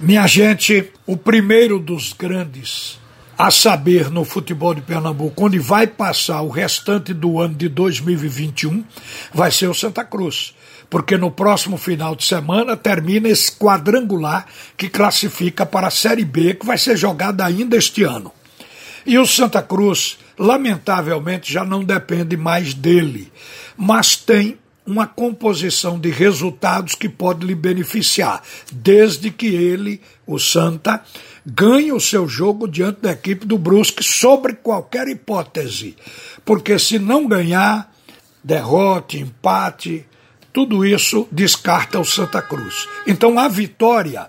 Minha gente, o primeiro dos grandes a saber no futebol de Pernambuco, onde vai passar o restante do ano de 2021, vai ser o Santa Cruz. Porque no próximo final de semana termina esse quadrangular que classifica para a Série B, que vai ser jogada ainda este ano. E o Santa Cruz, lamentavelmente, já não depende mais dele, mas tem uma composição de resultados que pode lhe beneficiar, desde que ele, o Santa, ganhe o seu jogo diante da equipe do Brusque sobre qualquer hipótese. Porque se não ganhar, derrote, empate, tudo isso descarta o Santa Cruz. Então a vitória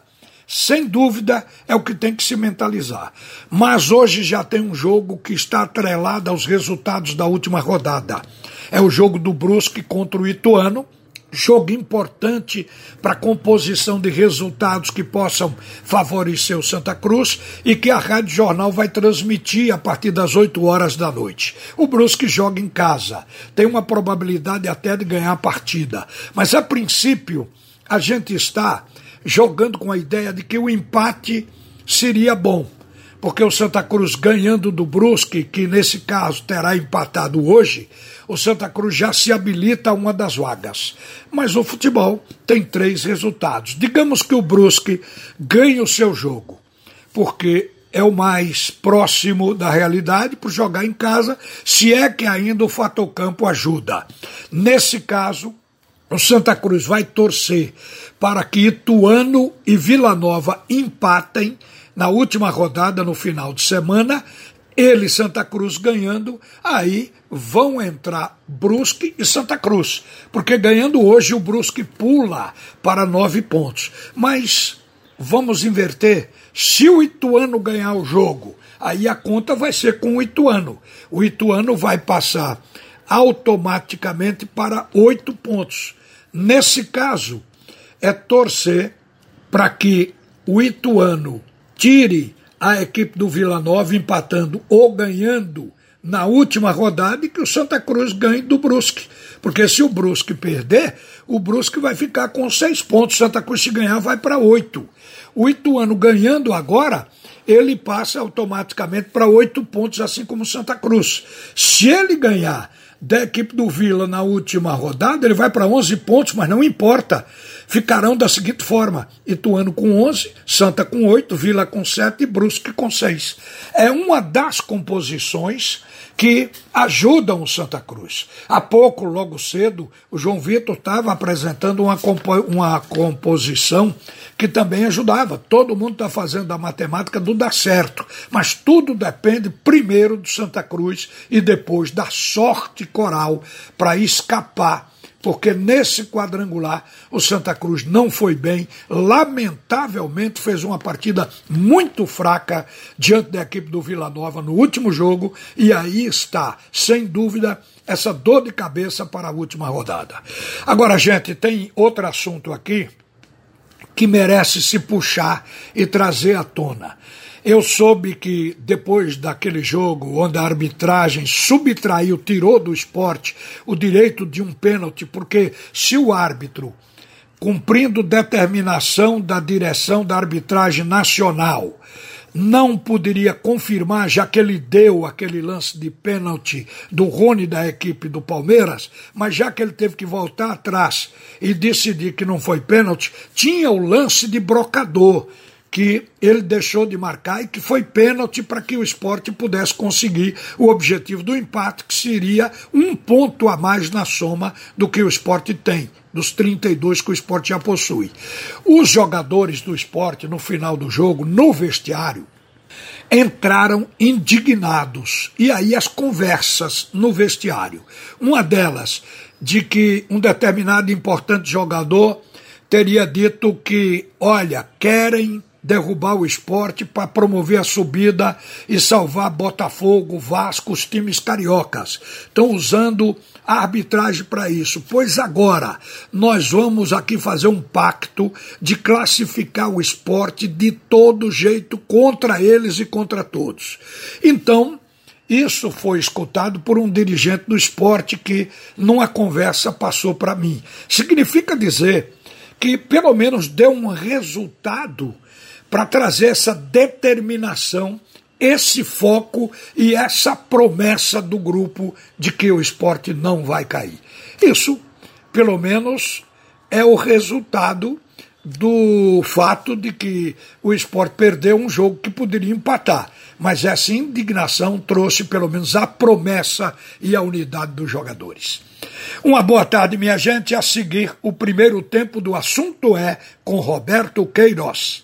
sem dúvida, é o que tem que se mentalizar. Mas hoje já tem um jogo que está atrelado aos resultados da última rodada. É o jogo do Brusque contra o Ituano, jogo importante para a composição de resultados que possam favorecer o Santa Cruz e que a Rádio Jornal vai transmitir a partir das 8 horas da noite. O Brusque joga em casa, tem uma probabilidade até de ganhar a partida, mas a princípio a gente está jogando com a ideia de que o empate seria bom. Porque o Santa Cruz ganhando do Brusque, que nesse caso terá empatado hoje, o Santa Cruz já se habilita a uma das vagas. Mas o futebol tem três resultados. Digamos que o Brusque ganhe o seu jogo, porque é o mais próximo da realidade por jogar em casa, se é que ainda o fator campo ajuda. Nesse caso, o Santa Cruz vai torcer para que Ituano e Vila Nova empatem na última rodada no final de semana. Ele Santa Cruz ganhando, aí vão entrar Brusque e Santa Cruz, porque ganhando hoje o Brusque pula para nove pontos. Mas vamos inverter. Se o Ituano ganhar o jogo, aí a conta vai ser com o Ituano. O Ituano vai passar automaticamente para oito pontos. Nesse caso, é torcer para que o Ituano tire a equipe do Vila Nova empatando ou ganhando na última rodada e que o Santa Cruz ganhe do Brusque. Porque se o Brusque perder, o Brusque vai ficar com seis pontos. Santa Cruz, se ganhar, vai para oito. O Ituano ganhando agora, ele passa automaticamente para oito pontos, assim como Santa Cruz. Se ele ganhar da equipe do Vila na última rodada, ele vai para 11 pontos, mas não importa. Ficarão da seguinte forma: Ituano com 11, Santa com 8, Vila com 7 e Brusque com 6. É uma das composições que ajudam o Santa Cruz. Há pouco, logo cedo, o João Vitor estava apresentando uma, compo uma composição que também ajudava. Todo mundo está fazendo a matemática do dar certo, mas tudo depende primeiro do Santa Cruz e depois da sorte coral para escapar porque nesse quadrangular o Santa Cruz não foi bem, lamentavelmente fez uma partida muito fraca diante da equipe do Vila Nova no último jogo, e aí está, sem dúvida, essa dor de cabeça para a última rodada. Agora, gente, tem outro assunto aqui que merece se puxar e trazer à tona. Eu soube que depois daquele jogo onde a arbitragem subtraiu, tirou do esporte o direito de um pênalti, porque se o árbitro, cumprindo determinação da direção da arbitragem nacional, não poderia confirmar, já que ele deu aquele lance de pênalti do Rony da equipe do Palmeiras, mas já que ele teve que voltar atrás e decidir que não foi pênalti, tinha o lance de brocador que ele deixou de marcar e que foi pênalti para que o esporte pudesse conseguir o objetivo do empate, que seria um ponto a mais na soma do que o esporte tem, dos 32 que o esporte já possui. Os jogadores do esporte, no final do jogo, no vestiário, entraram indignados. E aí as conversas no vestiário. Uma delas, de que um determinado importante jogador teria dito que, olha, querem derrubar o esporte para promover a subida e salvar Botafogo, Vasco, os times cariocas. Estão usando a arbitragem para isso. Pois agora nós vamos aqui fazer um pacto de classificar o esporte de todo jeito contra eles e contra todos. Então, isso foi escutado por um dirigente do esporte que, numa conversa, passou para mim. Significa dizer que, pelo menos, deu um resultado para trazer essa determinação, esse foco e essa promessa do grupo de que o esporte não vai cair. Isso, pelo menos, é o resultado do fato de que o esporte perdeu um jogo que poderia empatar. Mas essa indignação trouxe pelo menos a promessa e a unidade dos jogadores. Uma boa tarde, minha gente. A seguir, o primeiro tempo do assunto é com Roberto Queiroz.